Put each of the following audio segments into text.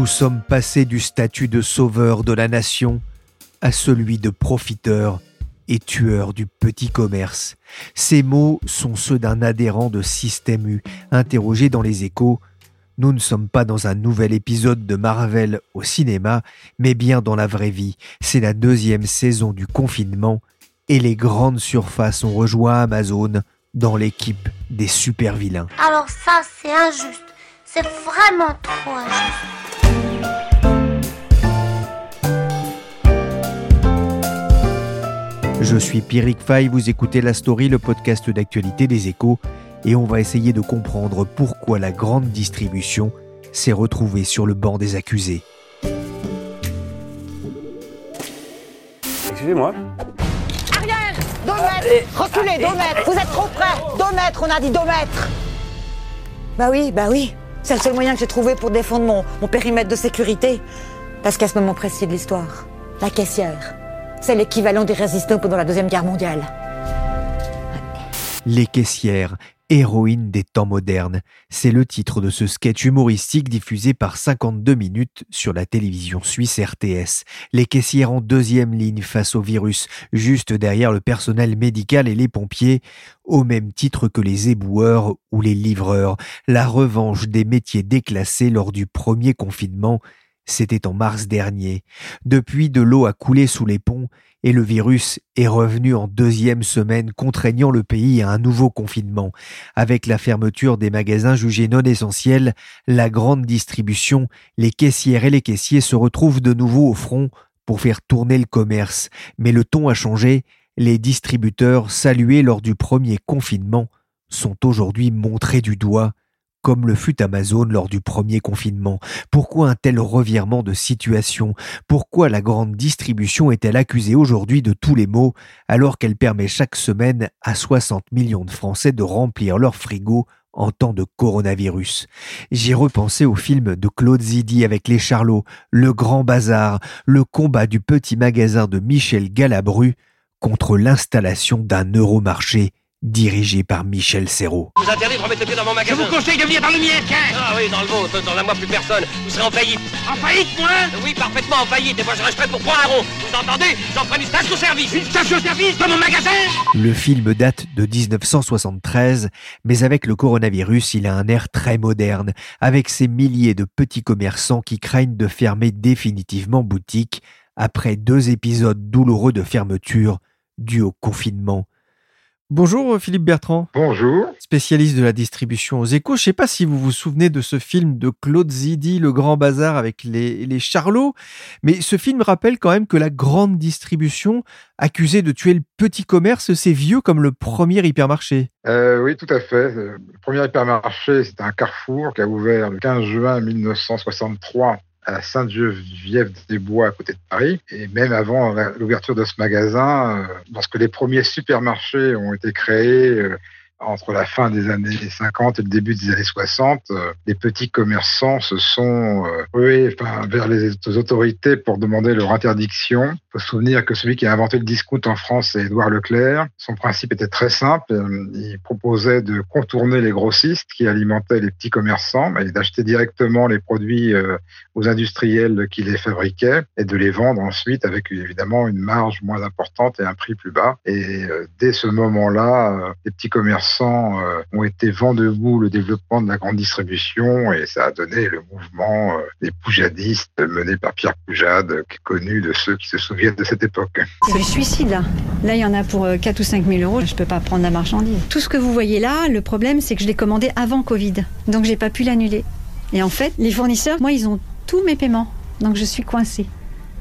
Nous sommes passés du statut de sauveur de la nation à celui de profiteur et tueur du petit commerce. Ces mots sont ceux d'un adhérent de Système U, interrogé dans les échos. Nous ne sommes pas dans un nouvel épisode de Marvel au cinéma, mais bien dans la vraie vie. C'est la deuxième saison du confinement et les grandes surfaces ont rejoint Amazon dans l'équipe des super vilains. Alors ça, c'est injuste. C'est vraiment trop injuste. Je suis Pierrick Fay, vous écoutez La Story, le podcast d'actualité des échos, et on va essayer de comprendre pourquoi la grande distribution s'est retrouvée sur le banc des accusés. Excusez-moi. Arrière Deux mètres Reculez, deux mètres Vous êtes trop près Deux mètres, on a dit deux mètres Bah oui, bah oui. C'est le seul moyen que j'ai trouvé pour défendre mon, mon périmètre de sécurité. Parce qu'à ce moment précis de l'histoire, la caissière, c'est l'équivalent des résistants pendant la Deuxième Guerre mondiale. Les caissières, héroïnes des temps modernes, c'est le titre de ce sketch humoristique diffusé par 52 minutes sur la télévision suisse RTS. Les caissières en deuxième ligne face au virus, juste derrière le personnel médical et les pompiers, au même titre que les éboueurs ou les livreurs. La revanche des métiers déclassés lors du premier confinement c'était en mars dernier. Depuis, de l'eau a coulé sous les ponts et le virus est revenu en deuxième semaine, contraignant le pays à un nouveau confinement. Avec la fermeture des magasins jugés non essentiels, la grande distribution, les caissières et les caissiers se retrouvent de nouveau au front pour faire tourner le commerce. Mais le ton a changé. Les distributeurs salués lors du premier confinement sont aujourd'hui montrés du doigt comme le fut Amazon lors du premier confinement. Pourquoi un tel revirement de situation? Pourquoi la grande distribution est-elle accusée aujourd'hui de tous les maux alors qu'elle permet chaque semaine à 60 millions de Français de remplir leur frigo en temps de coronavirus? J'ai repensé au film de Claude Zidi avec les Charlots, Le Grand Bazar, le combat du petit magasin de Michel Galabru contre l'installation d'un euromarché dirigé par Michel Serrault. Je vous interdis de remettre le pied dans mon magasin. Je vous conseille de venir dans le mien, tiens Ah oui, dans le vôtre, dans la moi plus personne. Vous serez en faillite. En faillite, moi Oui, parfaitement en faillite, et moi je resterai pour prendre un rond. Vous entendez J'en prends une station-service. Une station-service dans mon magasin Le film date de 1973, mais avec le coronavirus, il a un air très moderne, avec ces milliers de petits commerçants qui craignent de fermer définitivement boutique après deux épisodes douloureux de fermeture dus au confinement. Bonjour Philippe Bertrand. Bonjour. Spécialiste de la distribution aux échos. Je ne sais pas si vous vous souvenez de ce film de Claude Zidi, Le Grand Bazar avec les, les Charlots, mais ce film rappelle quand même que la grande distribution, accusée de tuer le petit commerce, c'est vieux comme le premier hypermarché. Euh, oui, tout à fait. Le premier hypermarché, c'était un carrefour qui a ouvert le 15 juin 1963 à Sainte-Geneviève-des-Bois, à côté de Paris. Et même avant l'ouverture de ce magasin, euh, lorsque les premiers supermarchés ont été créés, euh, entre la fin des années 50 et le début des années 60, euh, les petits commerçants se sont euh, rués enfin, vers les autorités pour demander leur interdiction. Il faut se souvenir que celui qui a inventé le discount en France, c'est Édouard Leclerc. Son principe était très simple. Il proposait de contourner les grossistes qui alimentaient les petits commerçants et d'acheter directement les produits euh, aux industriels qui les fabriquaient et de les vendre ensuite avec évidemment une marge moins importante et un prix plus bas. Et dès ce moment-là, les petits commerçants euh, ont été vent debout le développement de la grande distribution et ça a donné le mouvement euh, des poujadistes mené par Pierre Poujade, qui est connu de ceux qui se souviennent de cette époque. C'est du suicide là. Là, il y en a pour 4 euh, ou 5 000 euros. Je peux pas prendre la marchandise. Tout ce que vous voyez là, le problème, c'est que je l'ai commandé avant Covid. Donc, j'ai pas pu l'annuler. Et en fait, les fournisseurs, moi, ils ont tous mes paiements. Donc, je suis coincée.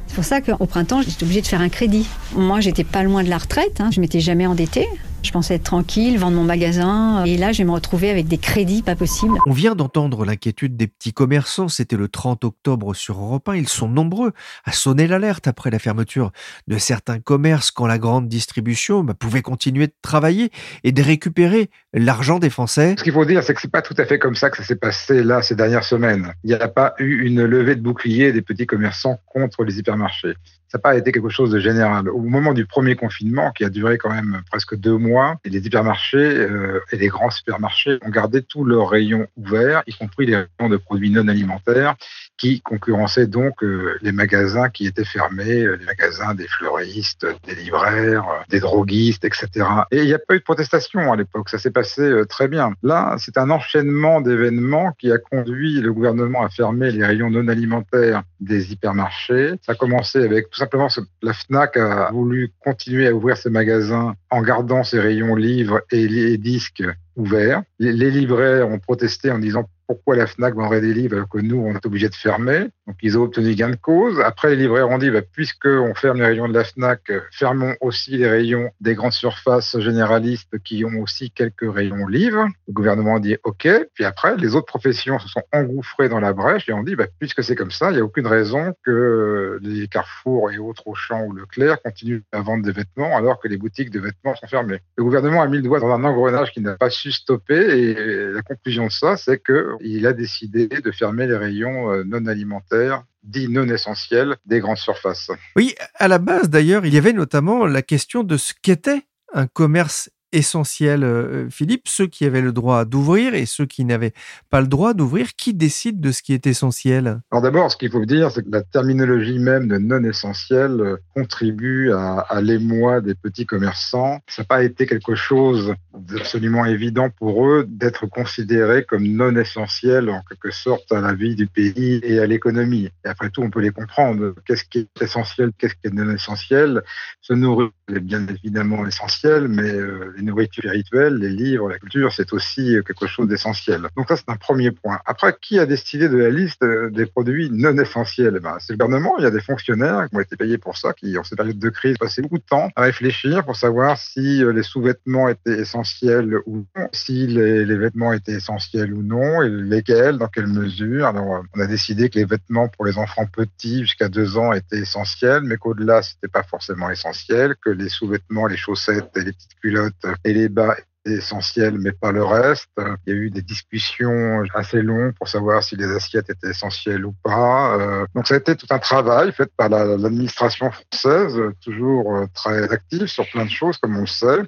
C'est pour ça qu'au printemps, j'étais obligée de faire un crédit. Moi, j'étais pas loin de la retraite. Hein. Je m'étais jamais endettée. Je pensais être tranquille, vendre mon magasin, et là je vais me retrouver avec des crédits pas possibles. On vient d'entendre l'inquiétude des petits commerçants, c'était le 30 octobre sur Europe 1, ils sont nombreux à sonner l'alerte après la fermeture de certains commerces quand la grande distribution bah, pouvait continuer de travailler et de récupérer l'argent des Français. Ce qu'il faut dire, c'est que c'est pas tout à fait comme ça que ça s'est passé là ces dernières semaines. Il n'y a pas eu une levée de bouclier des petits commerçants contre les hypermarchés ça n'a pas été quelque chose de général. Au moment du premier confinement, qui a duré quand même presque deux mois, les hypermarchés euh, et les grands supermarchés ont gardé tous leurs rayons ouverts, y compris les rayons de produits non alimentaires, qui concurrençaient donc euh, les magasins qui étaient fermés, euh, les magasins des fleuristes, des libraires, des droguistes, etc. Et il n'y a pas eu de protestation à l'époque, ça s'est passé très bien. Là, c'est un enchaînement d'événements qui a conduit le gouvernement à fermer les rayons non alimentaires des hypermarchés. Ça a commencé avec tout simplement la FNAC a voulu continuer à ouvrir ses magasins en gardant ses rayons livres et les disques ouverts. Les libraires ont protesté en disant pourquoi la FNAC vendrait des livres alors que nous, on est obligé de fermer. Donc, ils ont obtenu gain de cause. Après, les libraires ont dit, bah, puisqu'on ferme les rayons de la FNAC, fermons aussi les rayons des grandes surfaces généralistes qui ont aussi quelques rayons livres. Le gouvernement a dit, OK. Puis après, les autres professions se sont engouffrées dans la brèche et ont dit, bah, puisque c'est comme ça, il n'y a aucune raison que les Carrefour et autres Auchan ou Leclerc continuent à vendre des vêtements alors que les boutiques de vêtements sont fermées. Le gouvernement a mis le doigt dans un engrenage qui n'a pas su stopper et la conclusion de ça, c'est que il a décidé de fermer les rayons euh, non alimentaires dits non essentiels des grandes surfaces. Oui, à la base d'ailleurs, il y avait notamment la question de ce qu'était un commerce essentiel, euh, Philippe, ceux qui avaient le droit d'ouvrir et ceux qui n'avaient pas le droit d'ouvrir, qui décide de ce qui est essentiel? Alors d'abord, ce qu'il faut dire, c'est que la terminologie même de non essentiel euh, contribue à, l'émoi des petits commerçants. Ça n'a pas été quelque chose d'absolument évident pour eux d'être considérés comme non essentiels en quelque sorte à la vie du pays et à l'économie. Et après tout, on peut les comprendre. Qu'est-ce qui est essentiel, qu'est-ce qui est non essentiel? Se nourrir est bien évidemment essentiel, mais euh, les nourritures rituelles, les livres, la culture, c'est aussi quelque chose d'essentiel. Donc ça, c'est un premier point. Après, qui a décidé de la liste des produits non essentiels? Eh ben, C'est le gouvernement. Il y a des fonctionnaires qui ont été payés pour ça, qui, en cette période de crise, passaient beaucoup de temps à réfléchir pour savoir si euh, les sous-vêtements étaient essentiels ou non, si les, vêtements étaient essentiels ou non, et lesquels, dans quelle mesure. Alors, euh, on a décidé que les vêtements pour les enfants petits jusqu'à deux ans étaient essentiels, mais qu'au-delà, c'était pas forcément essentiel, que les sous-vêtements, les chaussettes et les petites culottes et les bas essentiels, mais pas le reste. Il y a eu des discussions assez longues pour savoir si les assiettes étaient essentielles ou pas. Euh, donc ça a été tout un travail fait par l'administration française, toujours euh, très active sur plein de choses, comme on le sait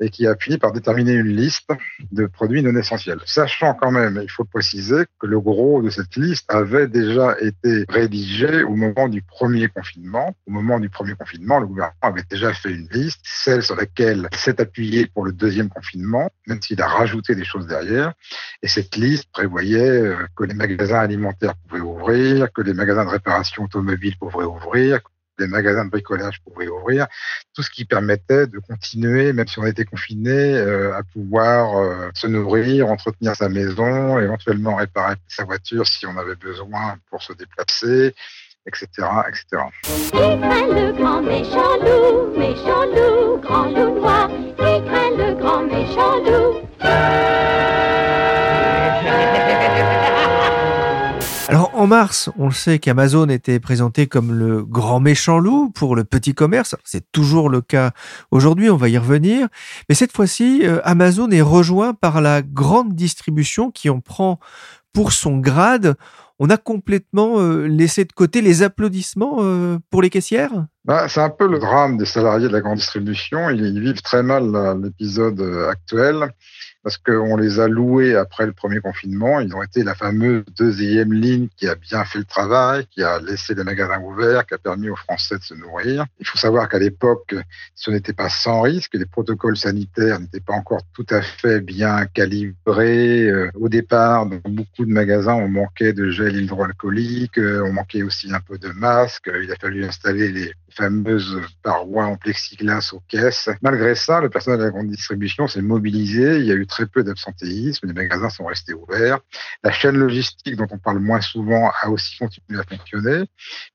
et qui a fini par déterminer une liste de produits non essentiels. Sachant quand même, il faut préciser, que le gros de cette liste avait déjà été rédigé au moment du premier confinement. Au moment du premier confinement, le gouvernement avait déjà fait une liste, celle sur laquelle s'est appuyé pour le deuxième confinement, même s'il a rajouté des choses derrière. Et cette liste prévoyait euh, que les magasins alimentaires pouvaient ouvrir, que les magasins de réparation automobile pouvaient ouvrir, les magasins de bricolage pouvaient ouvrir, tout ce qui permettait de continuer, même si on était confiné, euh, à pouvoir euh, se nourrir, entretenir sa maison, éventuellement réparer sa voiture si on avait besoin pour se déplacer, etc. etc. le grand méchant loup, méchant loup, grand loup noir, le grand méchant loup. En mars, on le sait qu'Amazon était présenté comme le grand méchant loup pour le petit commerce. C'est toujours le cas aujourd'hui, on va y revenir. Mais cette fois-ci, euh, Amazon est rejoint par la grande distribution qui en prend pour son grade. On a complètement euh, laissé de côté les applaudissements euh, pour les caissières? Bah, C'est un peu le drame des salariés de la grande distribution. Ils, vivent très mal l'épisode actuel parce qu'on les a loués après le premier confinement. Ils ont été la fameuse deuxième ligne qui a bien fait le travail, qui a laissé les magasins ouverts, qui a permis aux Français de se nourrir. Il faut savoir qu'à l'époque, ce n'était pas sans risque. Les protocoles sanitaires n'étaient pas encore tout à fait bien calibrés. Euh, au départ, dans beaucoup de magasins, on manquait de gel hydroalcoolique, euh, on manquait aussi un peu de masques. Il a fallu installer les fameuses parois en plexiglas aux caisses. Malgré ça, le personnel de la grande distribution s'est mobilisé. Il y a eu très peu d'absentéisme, les magasins sont restés ouverts. La chaîne logistique, dont on parle moins souvent, a aussi continué à fonctionner.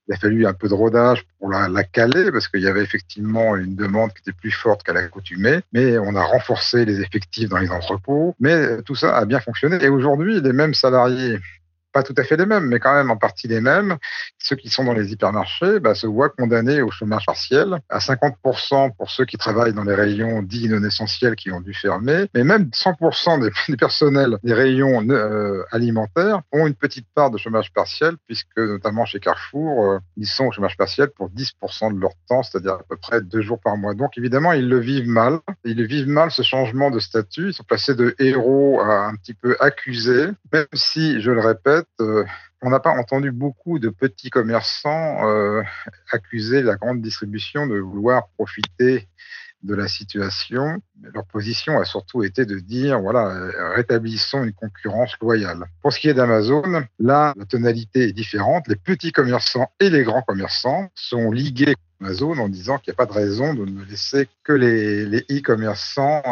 Il a fallu un peu de rodage pour la, la caler, parce qu'il y avait effectivement une demande qui était plus forte qu'à l'accoutumée, mais on a renforcé les effectifs dans les entrepôts. Mais tout ça a bien fonctionné. Et aujourd'hui, les mêmes salariés pas tout à fait les mêmes, mais quand même en partie les mêmes. Ceux qui sont dans les hypermarchés bah, se voient condamnés au chômage partiel, à 50% pour ceux qui travaillent dans les rayons dits non essentiels qui ont dû fermer, mais même 100% des, personnels des rayons euh, alimentaires ont une petite part de chômage partiel, puisque notamment chez Carrefour, euh, ils sont au chômage partiel pour 10% de leur temps, c'est-à-dire à peu près deux jours par mois. Donc évidemment, ils le vivent mal. Ils le vivent mal ce changement de statut. Ils sont passés de héros à un petit peu accusés, même si, je le répète, euh, on n'a pas entendu beaucoup de petits commerçants euh, accuser la grande distribution de vouloir profiter de la situation. Leur position a surtout été de dire, voilà, euh, rétablissons une concurrence loyale. Pour ce qui est d'Amazon, là, la tonalité est différente. Les petits commerçants et les grands commerçants sont ligués à Amazon en disant qu'il n'y a pas de raison de ne laisser que les e-commerçants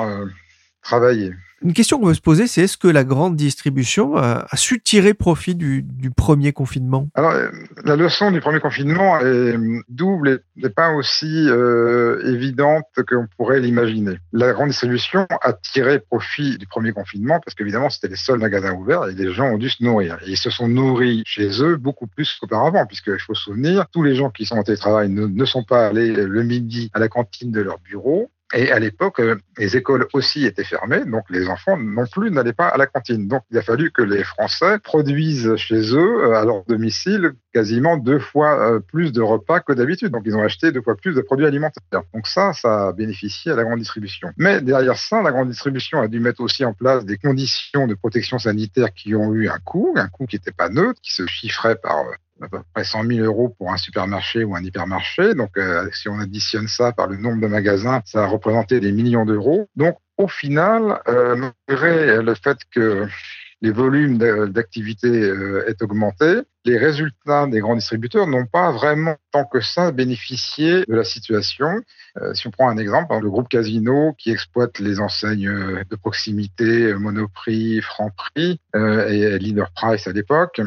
travailler. Une question qu'on veut se poser, c'est est-ce que la grande distribution a, su tirer profit du, premier confinement? Alors, euh, la leçon du premier confinement est double et n'est pas aussi euh, évidente qu'on pourrait l'imaginer. La grande distribution a tiré profit du premier confinement parce qu'évidemment, c'était les seuls magasins ouverts et les gens ont dû se nourrir. Et ils se sont nourris chez eux beaucoup plus qu'auparavant, puisqu'il faut se souvenir, tous les gens qui sont en télétravail ne, ne sont pas allés le midi à la cantine de leur bureau et à l'époque, euh, les écoles aussi étaient fermées, donc les enfants non plus n'allaient pas à la cantine. Donc il a fallu que les Français produisent chez eux, euh, à leur domicile, quasiment deux fois euh, plus de repas que d'habitude. Donc ils ont acheté deux fois plus de produits alimentaires. Donc ça, ça a bénéficié à la grande distribution. Mais derrière ça, la grande distribution a dû mettre aussi en place des conditions de protection sanitaire qui ont eu un coût, un coût qui n'était pas neutre, qui se chiffrait par à peu près 100 000 euros pour un supermarché ou un hypermarché. Donc, euh, si on additionne ça par le nombre de magasins, ça a représenté des millions d'euros. Donc, au final, euh, malgré le fait que les volumes d'activité euh, aient augmenté, les résultats des grands distributeurs n'ont pas vraiment tant que ça bénéficié de la situation. Euh, si on prend un exemple, hein, le groupe Casino qui exploite les enseignes de proximité Monoprix, Franprix euh, et Leader Price à l'époque,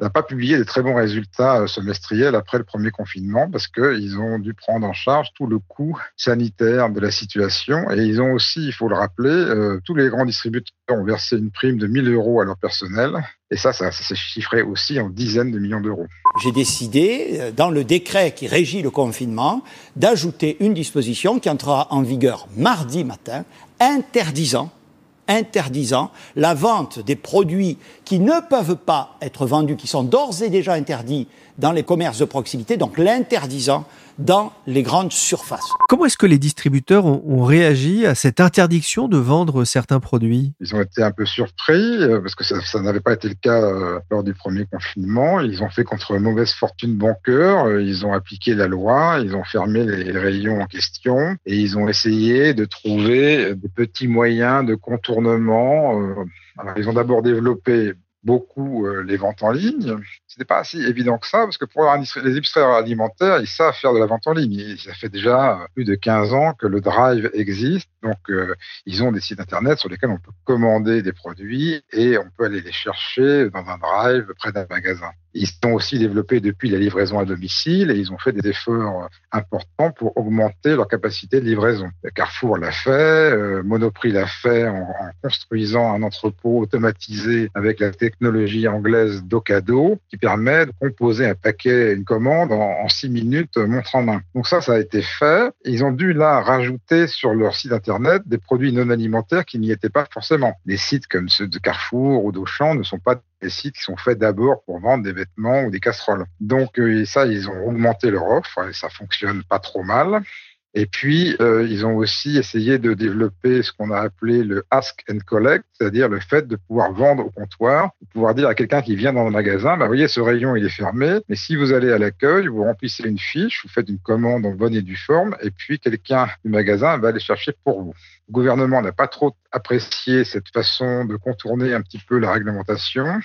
n'a pas publié des très bons résultats euh, semestriels après le premier confinement parce qu'ils ont dû prendre en charge tout le coût sanitaire de la situation. Et ils ont aussi, il faut le rappeler, euh, tous les grands distributeurs ont versé une prime de 1000 euros à leur personnel. Et ça, ça, s'est chiffré aussi en dizaines de millions d'euros. J'ai décidé, euh, dans le décret qui régit le confinement, d'ajouter une disposition qui entrera en vigueur mardi matin, interdisant interdisant la vente des produits qui ne peuvent pas être vendus, qui sont d'ores et déjà interdits dans les commerces de proximité, donc l'interdisant dans les grandes surfaces. Comment est-ce que les distributeurs ont, réagi à cette interdiction de vendre certains produits? Ils ont été un peu surpris euh, parce que ça, n'avait pas été le cas euh, lors du premier confinement. Ils ont fait contre mauvaise fortune bon cœur. Euh, ils ont appliqué la loi, ils ont fermé les rayons en question et ils ont essayé de trouver des petits moyens de contournement. Alors, ils ont d'abord développé beaucoup les ventes en ligne c'était pas si évident que ça, parce que pour les illustreurs alimentaires, ils savent faire de la vente en ligne. Ça fait déjà plus de 15 ans que le Drive existe, donc euh, ils ont des sites internet sur lesquels on peut commander des produits et on peut aller les chercher dans un Drive près d'un magasin. Ils ont aussi développé depuis la livraison à domicile et ils ont fait des efforts importants pour augmenter leur capacité de livraison. Carrefour l'a fait, euh, Monoprix l'a fait en, en, construisant un entrepôt automatisé avec la technologie anglaise Docado qui permet de composer un paquet, une commande en, six minutes euh, montre en main. Donc ça, ça a été fait. Ils ont dû là rajouter sur leur site internet des produits non alimentaires qui n'y étaient pas forcément. Des sites comme ceux de Carrefour ou d'Auchan ne sont pas des sites qui sont faits d'abord pour vendre des vêtements ou des casseroles. Donc euh, ça, ils ont augmenté leur offre et ça fonctionne pas trop mal. Et puis, euh, ils ont aussi essayé de développer ce qu'on a appelé le ask and collect, c'est-à-dire le fait de pouvoir vendre au comptoir, de pouvoir dire à quelqu'un qui vient dans le magasin, bah, vous voyez, ce rayon, il est fermé, mais si vous allez à l'accueil, vous remplissez une fiche, vous faites une commande en bonne et due forme, et puis quelqu'un du magasin va aller chercher pour vous. Le gouvernement n'a pas trop apprécié cette façon de contourner un petit peu la réglementation,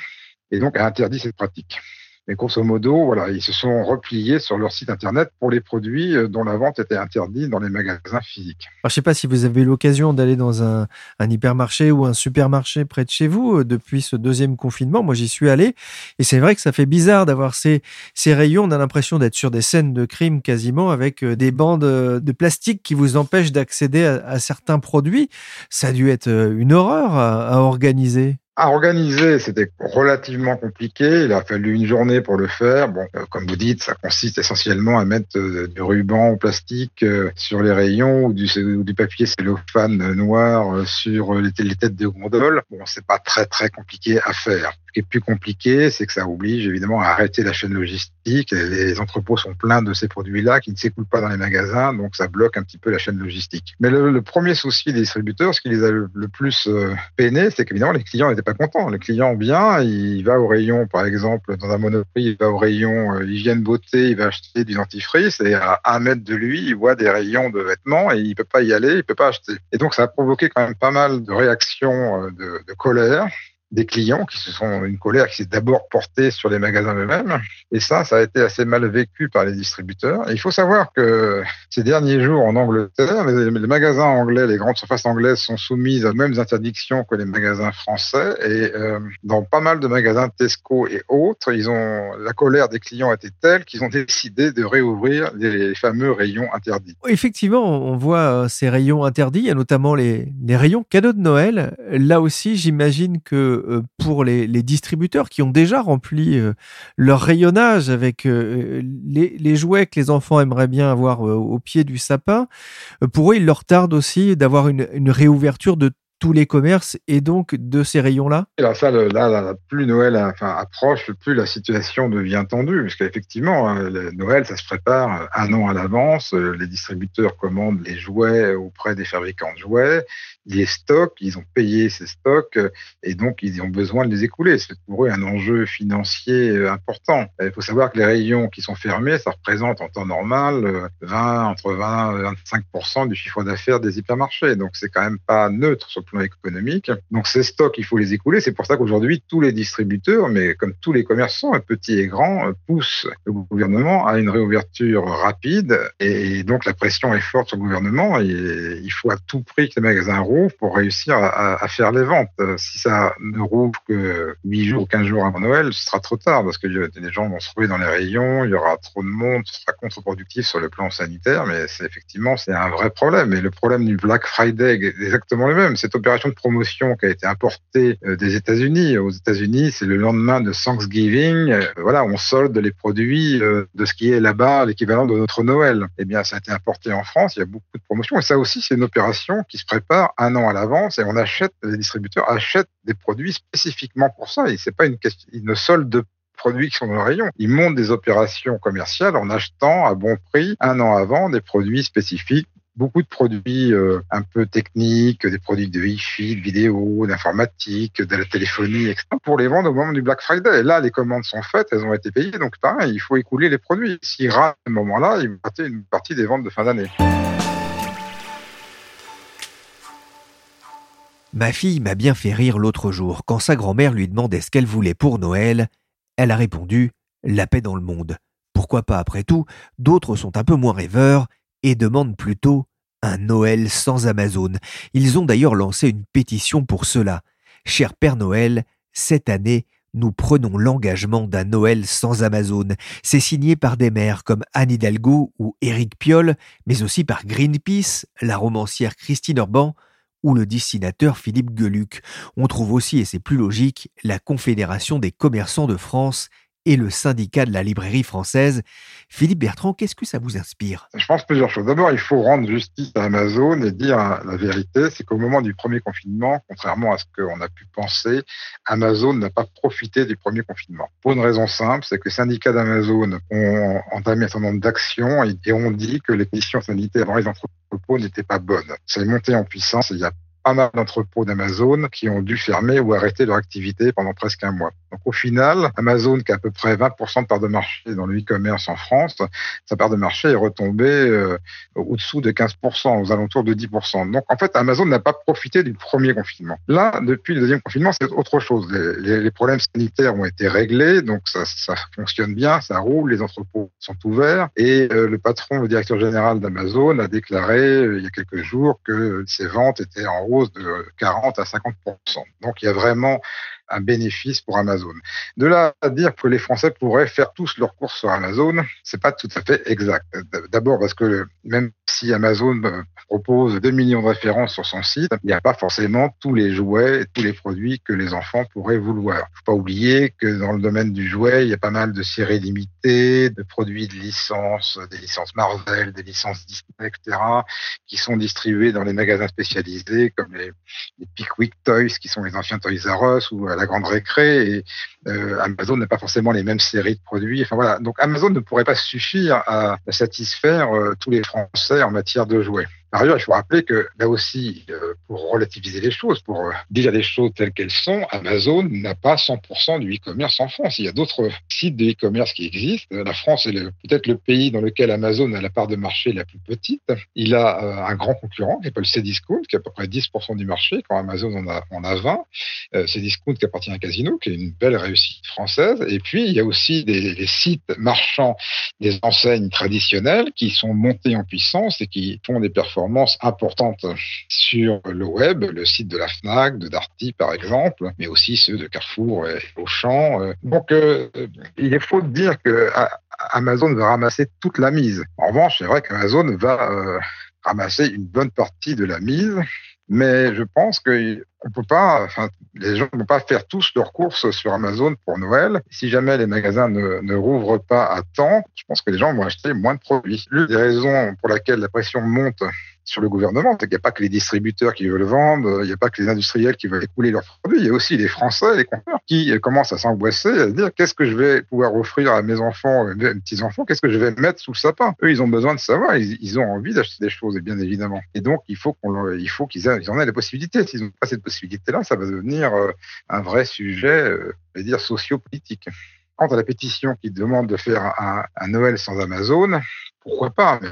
et donc a interdit cette pratique. Mais grosso modo, voilà, ils se sont repliés sur leur site internet pour les produits euh, dont la vente était interdite dans les magasins physiques. Je ne sais pas si vous avez eu l'occasion d'aller dans un, hypermarché ou un supermarché près de chez vous euh, depuis ce deuxième confinement. Moi, j'y suis allé et c'est vrai que ça fait bizarre d'avoir ces, rayons. On a l'impression d'être sur des scènes de crime quasiment avec euh, des bandes de plastique qui vous empêchent d'accéder à, certains produits. Ça a dû être une horreur à organiser. À organiser, c'était relativement compliqué. Il a fallu une journée pour le faire. Bon, euh, comme vous dites, ça consiste essentiellement à mettre euh, du ruban ou plastique euh, sur les rayons ou du, ou du papier cellophane noir sur les, les, têtes de gondole. Bon, c'est pas très très compliqué à faire. Ce qui est plus compliqué, c'est que ça oblige évidemment à arrêter la chaîne logistique. Les entrepôts sont pleins de ces produits-là qui ne s'écoulent pas dans les magasins, donc ça bloque un petit peu la chaîne logistique. Mais le, premier souci des distributeurs, ce qui les a le, plus peiné, c'est qu'évidemment les clients n'étaient pas content. Le client vient, il va au rayon, par exemple, dans un monoprix, il va au rayon euh, hygiène beauté, il va acheter du dentifrice et à un mètre de lui, il voit des rayons de vêtements et il peut pas y aller, il peut pas acheter. Et donc ça a provoqué quand même pas mal de réactions euh, de colère des clients qui se sont une colère qui s'est d'abord portée sur les magasins eux-mêmes. Et ça, ça a été assez mal vécu par les distributeurs. Il faut savoir que ces derniers jours en Angleterre, les, magasins anglais, les grandes surfaces anglaises sont soumises aux mêmes interdictions que les magasins français. Et euh, dans pas mal de magasins Tesco et autres, ils ont la colère des clients était telle qu'ils ont décidé de réouvrir les fameux rayons interdits. Effectivement, on voit ces rayons interdits. Il y a notamment les, les rayons cadeaux de Noël. Là aussi, j'imagine que pour les, distributeurs qui ont déjà rempli euh, leur rayonnage avec euh, les, jouets que les enfants aimeraient bien avoir euh, au pied du sapin, pour eux, il leur tarde aussi d'avoir une, réouverture de tous les commerces et donc de ces rayons-là. Là, ça, plus Noël approche, plus la situation devient tendue, parce qu'effectivement, hein, Noël, ça se prépare un an à l'avance, les distributeurs commandent les jouets auprès des fabricants de jouets, les stocks, ils ont payé ces stocks et donc ils ont besoin de les écouler. C'est pour eux un enjeu financier euh, important. Il faut savoir que les rayons qui sont fermés, ça représente en temps normal 20, entre 20 et 25 du chiffre d'affaires des hypermarchés. Donc c'est quand même pas neutre sur le plan économique. Donc ces stocks, il faut les écouler. C'est pour ça qu'aujourd'hui, tous les distributeurs, mais comme tous les commerçants, petits et grands, poussent le gouvernement à une réouverture rapide. Et donc la pression est forte sur le gouvernement. Il faut à tout prix que les magasins pour réussir à, faire les ventes. Si ça ne rouvre que 8 jours ou 15 jours avant Noël, ce sera trop tard parce que les gens vont se trouver dans les rayons, il y aura trop de monde, ce sera contre-productif sur le plan sanitaire, mais c'est effectivement c'est un vrai problème. Et le problème du Black Friday est exactement le même. Cette opération de promotion qui a été importée euh, des États-Unis. Aux États-Unis, c'est le lendemain de Thanksgiving. Euh, voilà, on solde les produits euh, de ce qui est là-bas l'équivalent de notre Noël. Eh bien, ça a été importé en France. Il y a beaucoup de promotions. Et ça aussi, c'est une opération qui se prépare un an à l'avance et on achète, les distributeurs achètent des produits spécifiquement pour ça. Et c'est pas une question, ils ne soldent de produits qui sont dans le rayon. Ils montent des opérations commerciales en achetant à bon prix un an avant des produits spécifiques beaucoup de produits euh, un peu techniques, des produits de Wi-Fi, de vidéo, d'informatique, de la téléphonie, etc. pour les vendre au moment du Black Friday. Et là, les commandes sont faites, elles ont été payées, donc pareil, il faut écouler les produits. S'ils ratent à ce moment-là, ils vont rater une partie des ventes de fin d'année. Ma fille m'a bien fait rire l'autre jour quand sa grand-mère lui demandait ce qu'elle voulait pour Noël. Elle a répondu La paix dans le monde. Pourquoi pas après tout? D'autres sont un peu moins rêveurs et demandent plutôt un Noël sans Amazon. Ils ont d'ailleurs lancé une pétition pour cela. Cher Père Noël, cette année, nous prenons l'engagement d'un Noël sans Amazon. C'est signé par des maires comme Anne Hidalgo ou Éric Piolle, mais aussi par Greenpeace, la romancière Christine Orban, ou le dessinateur Philippe Geluc. On trouve aussi, et c'est plus logique, la Confédération des commerçants de France et le syndicat de la librairie française. Philippe Bertrand, qu'est-ce que ça vous inspire? Je pense plusieurs choses. D'abord, il faut rendre justice à Amazon et dire la vérité, c'est qu'au moment du premier confinement, contrairement à ce qu'on a pu penser, Amazon n'a pas profité du premier confinement. Pour une raison simple, c'est que les syndicats d'Amazon ont entamé un certain nombre d'actions et ont dit que les conditions sanitaires dans les entrepôts n'étaient pas bonnes. Ça est monté en puissance et il y a pas mal d'entrepôts d'Amazon qui ont dû fermer ou arrêter leur activité pendant presque un mois. Donc au final, Amazon, qui a à peu près 20% de part de marché dans le e-commerce en France, sa part de marché est retombée euh, au-dessous de 15%, aux alentours de 10%. Donc en fait, Amazon n'a pas profité du premier confinement. Là, depuis le deuxième confinement, c'est autre chose. Les, problèmes sanitaires ont été réglés, donc ça, ça, fonctionne bien, ça roule, les entrepôts sont ouverts. Et euh, le patron, le directeur général d'Amazon, a déclaré euh, il y a quelques jours que ses ventes étaient en de 40 à 50%. Donc il y a vraiment un bénéfice pour Amazon. De là à dire que les Français pourraient faire tous leurs courses sur Amazon, c'est pas tout à fait exact. D'abord parce que même si Amazon euh, propose 2 millions de références sur son site, il n'y a pas forcément tous les jouets et tous les produits que les enfants pourraient vouloir. Faut pas oublier que dans le domaine du jouet, il y a pas mal de séries limitées, de produits de licence, des licences Marvel, des licences Disney, etc., qui sont distribués dans les magasins spécialisés comme les, Pickwick Toys, qui sont les anciens Toys R Us, ou à la grande récré. Et euh, Amazon n'a pas forcément les mêmes séries de produits. Enfin voilà. Donc Amazon ne pourrait pas suffire à, à satisfaire euh, tous les Français en matière de jouets. Par ailleurs, il faut rappeler que là aussi, euh, pour relativiser les choses, pour euh, dire les choses telles qu'elles sont, Amazon n'a pas 100% du e-commerce en France. Il y a d'autres sites de e-commerce qui existent. La France est peut-être le pays dans lequel Amazon a la part de marché la plus petite. Il a euh, un grand concurrent qui s'appelle Cdiscount, qui a à peu près 10% du marché, quand Amazon en a, en a 20. Cdiscount qui appartient à Casino, qui est une belle réussite française. Et puis, il y a aussi des, des sites marchands, des enseignes traditionnelles qui sont montées en puissance et qui font des performances importantes sur le web, le site de la FNAC, de Darty par exemple, mais aussi ceux de Carrefour et Auchan. Euh. Donc euh, il est faux de dire que Amazon va ramasser toute la mise. En revanche, c'est vrai qu'Amazon va euh, ramasser une bonne partie de la mise, mais je pense que on peut pas, enfin, les gens ne vont pas faire tous leurs courses sur Amazon pour Noël. Si jamais les magasins ne, ne rouvrent pas à temps, je pense que les gens vont acheter moins de produits. L'une des raisons pour laquelle la pression monte sur le gouvernement, qu'il n'y a pas que les distributeurs qui veulent vendre, il n'y a pas que les industriels qui veulent écouler leurs produits, il y a aussi les Français, les consommateurs qui commencent à s'angoisser, à dire qu'est-ce que je vais pouvoir offrir à mes enfants, à mes petits-enfants, qu'est-ce que je vais mettre sous le sapin? Eux, ils ont besoin de savoir, ils, ont envie d'acheter des choses, bien évidemment. Et donc, il faut il faut qu'ils en aient la possibilité. S'ils n'ont pas cette possibilité-là, ça va devenir euh, un vrai sujet, euh, je vais dire, sociopolitique. Quant à la pétition qui demande de faire un, Noël sans Amazon, pourquoi pas mais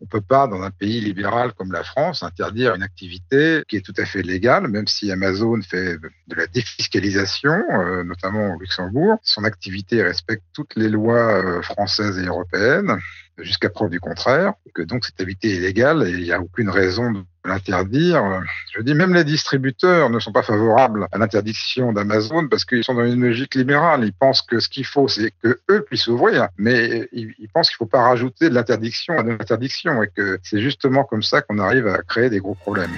On peut pas, dans un pays libéral comme la France, interdire une activité qui est tout à fait légale, même si Amazon fait de la défiscalisation, euh, notamment au Luxembourg. Son activité respecte toutes les lois françaises et européennes jusqu'à preuve du contraire, que donc cette activité est légale et il n'y a aucune raison de l'interdire. Je dis même les distributeurs ne sont pas favorables à l'interdiction d'Amazon parce qu'ils sont dans une logique libérale. Ils pensent que ce qu'il faut, c'est que eux puissent ouvrir, mais ils, pensent qu'il ne faut pas rajouter de l'interdiction à l'interdiction et que c'est justement comme ça qu'on arrive à créer des gros problèmes.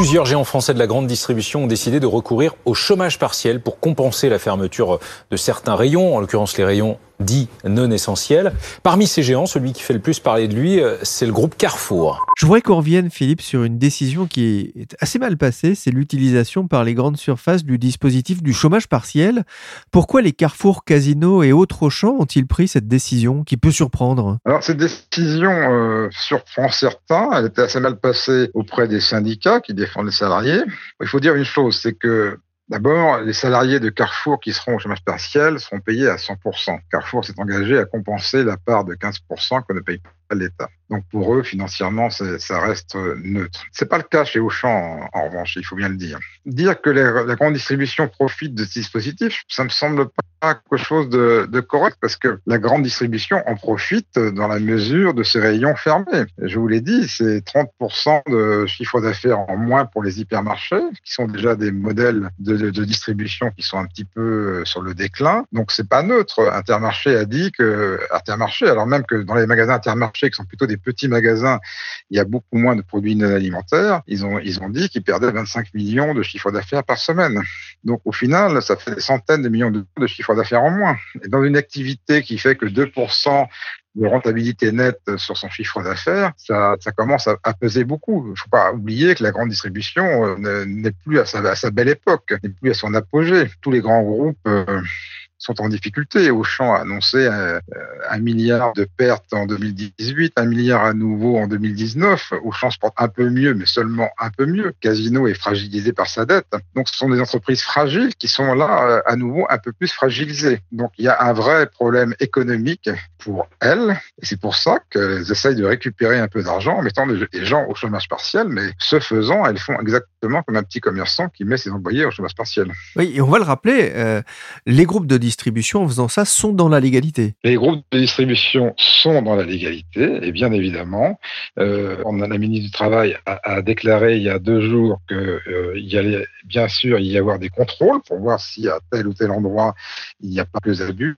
Plusieurs géants français de la grande distribution ont décidé de recourir au chômage partiel pour compenser la fermeture de certains rayons, en l'occurrence les rayons dit non essentiel. Parmi ces géants, celui qui fait le plus parler de lui, euh, c'est le groupe Carrefour. Je voudrais qu'on revienne, Philippe, sur une décision qui est assez mal passée, c'est l'utilisation par les grandes surfaces du dispositif du chômage partiel. Pourquoi les Carrefour, Casino et autres champs ont-ils pris cette décision qui peut surprendre? Alors cette décision euh, surprend certains, elle était assez mal passée auprès des syndicats qui défendent les salariés. Il faut dire une chose, c'est que D'abord, les salariés de Carrefour qui seront au chômage partiel seront payés à 100%. Carrefour s'est engagé à compenser la part de 15% qu'on ne paye l'État. Donc pour eux, financièrement, ça reste neutre. C'est pas le cas chez Auchan, en, revanche, il faut bien le dire. Dire que la grande distribution profite de ce dispositif, ça me semble pas quelque chose de, correct parce que la grande distribution en profite dans la mesure de ses rayons fermés. Je vous l'ai dit, c'est 30% de chiffre d'affaires en moins pour les hypermarchés, qui sont déjà des modèles de, de, distribution qui sont un petit peu sur le déclin. Donc c'est pas neutre. Intermarché a dit que Intermarché, alors même que dans les magasins Intermarché qui sont plutôt des petits magasins, il y a beaucoup moins de produits non alimentaires. Ils ont, ils ont dit qu'ils perdaient 25 millions de chiffre d'affaires par semaine. Donc, au final, ça fait des centaines de millions de, de chiffre d'affaires en moins. Et dans une activité qui fait que 2% de rentabilité nette sur son chiffre d'affaires, ça, commence à, peser beaucoup. Il ne faut pas oublier que la grande distribution euh, n'est plus à sa, à sa, belle époque, n'est plus à son apogée. Tous les grands groupes euh, sont en difficulté. Auchan a annoncé un, un, milliard de pertes en 2018, un milliard à nouveau en 2019. Auchan se porte un peu mieux, mais seulement un peu mieux. Casino est fragilisé par sa dette. Donc ce sont des entreprises fragiles qui sont là à nouveau un peu plus fragilisées. Donc il y a un vrai problème économique pour elles. Et c'est pour ça qu'elles essayent de récupérer un peu d'argent en mettant des gens au chômage partiel. Mais ce faisant, elles font exactement comme un petit commerçant qui met ses employés au chômage partiel. Oui, et on va le rappeler, euh, les groupes de distribution en faisant ça sont dans la légalité. Les groupes de distribution sont dans la légalité, et bien évidemment, euh, la ministre du Travail a, déclaré il y a deux jours qu'il euh, y allait bien sûr y avoir des contrôles pour voir si à tel ou tel endroit il n'y a pas que abus.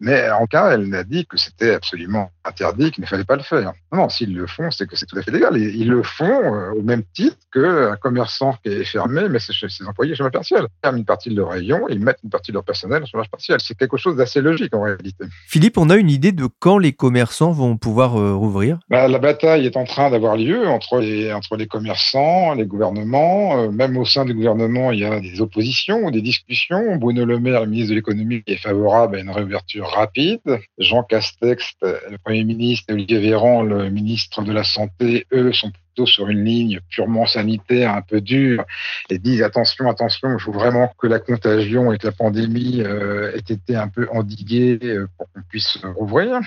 Mais en cas, elle a dit que c'était absolument interdit, qu'il ne fallait pas le faire. Non, s'ils le font, c'est que c'est tout à fait légal. Ils le font euh, au même titre qu'un commerçant qui est fermé, mais chez ses employés chômage partiel. Ils ferment une partie de leur rayon, ils mettent une partie de leur personnel au chômage partiel. C'est quelque chose d'assez logique en réalité. Philippe, on a une idée de quand les commerçants vont pouvoir euh, rouvrir? Bah, La bataille est en train d'avoir lieu entre les, entre les commerçants, les gouvernements. Euh, même au sein du gouvernement, il y a des oppositions, des discussions. Bruno Le Maire, le ministre de l'économie, est favorable à une réouverture rapide. Jean Castex, le Premier ministre, et Olivier Véran, le ministre de la Santé, eux, sont sur une ligne purement sanitaire, un peu dure, et disent attention, attention, il faut vraiment que la contagion et que la pandémie euh, aient été un peu endiguées euh, pour qu'on puisse rouvrir.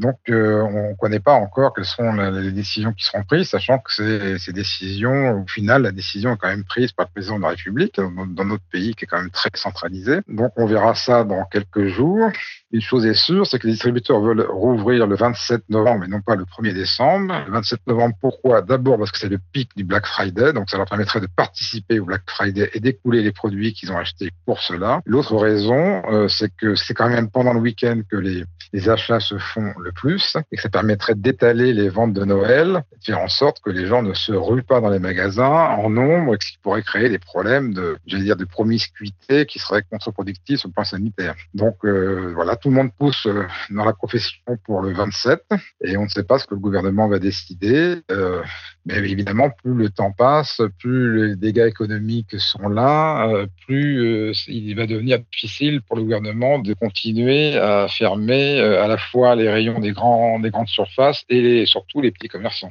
Donc, euh, on ne connaît pas encore quelles seront les décisions qui seront prises, sachant que ces, ces, décisions, au final, la décision est quand même prise par le président de la République dans notre pays qui est quand même très centralisé. Donc, on verra ça dans quelques jours. Une chose est sûre, c'est que les distributeurs veulent rouvrir le 27 novembre et non pas le 1er décembre. Le 27 novembre, pourquoi? D'abord parce que c'est le pic du Black Friday, donc ça leur permettrait de participer au Black Friday et d'écouler les produits qu'ils ont achetés pour cela. L'autre raison, euh, c'est que c'est quand même pendant le week-end que les, les achats se font le plus et que ça permettrait d'étaler les ventes de Noël, de faire en sorte que les gens ne se ruent pas dans les magasins en nombre, ce qui pourrait créer des problèmes de, j'allais dire, de promiscuité qui seraient contre-productifs sur le plan sanitaire. Donc euh, voilà, tout le monde pousse euh, dans la profession pour le 27 et on ne sait pas ce que le gouvernement va décider. Euh, mais évidemment, plus le temps passe, plus les dégâts économiques sont là, plus il va devenir difficile pour le gouvernement de continuer à fermer à la fois les rayons des, grands, des grandes surfaces et surtout les petits commerçants.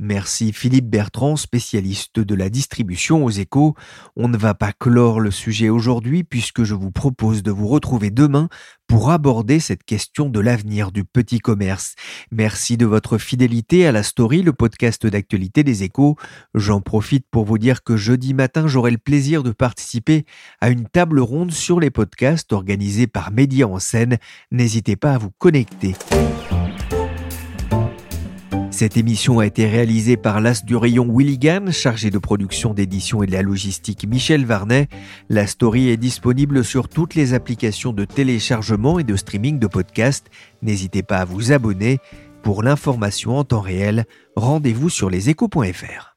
Merci Philippe Bertrand, spécialiste de la distribution aux échos. On ne va pas clore le sujet aujourd'hui puisque je vous propose de vous retrouver demain pour aborder cette question de l'avenir du petit commerce. Merci de votre fidélité à la story, le podcast d'actualité des échos. J'en profite pour vous dire que jeudi matin, j'aurai le plaisir de participer à une table ronde sur les podcasts organisée par Média en scène. N'hésitez pas à vous connecter. Cette émission a été réalisée par l'as du rayon Willigan, chargé de production d'édition et de la logistique Michel Varnet. La story est disponible sur toutes les applications de téléchargement et de streaming de podcasts. N'hésitez pas à vous abonner. Pour l'information en temps réel, rendez-vous sur leséchos.fr.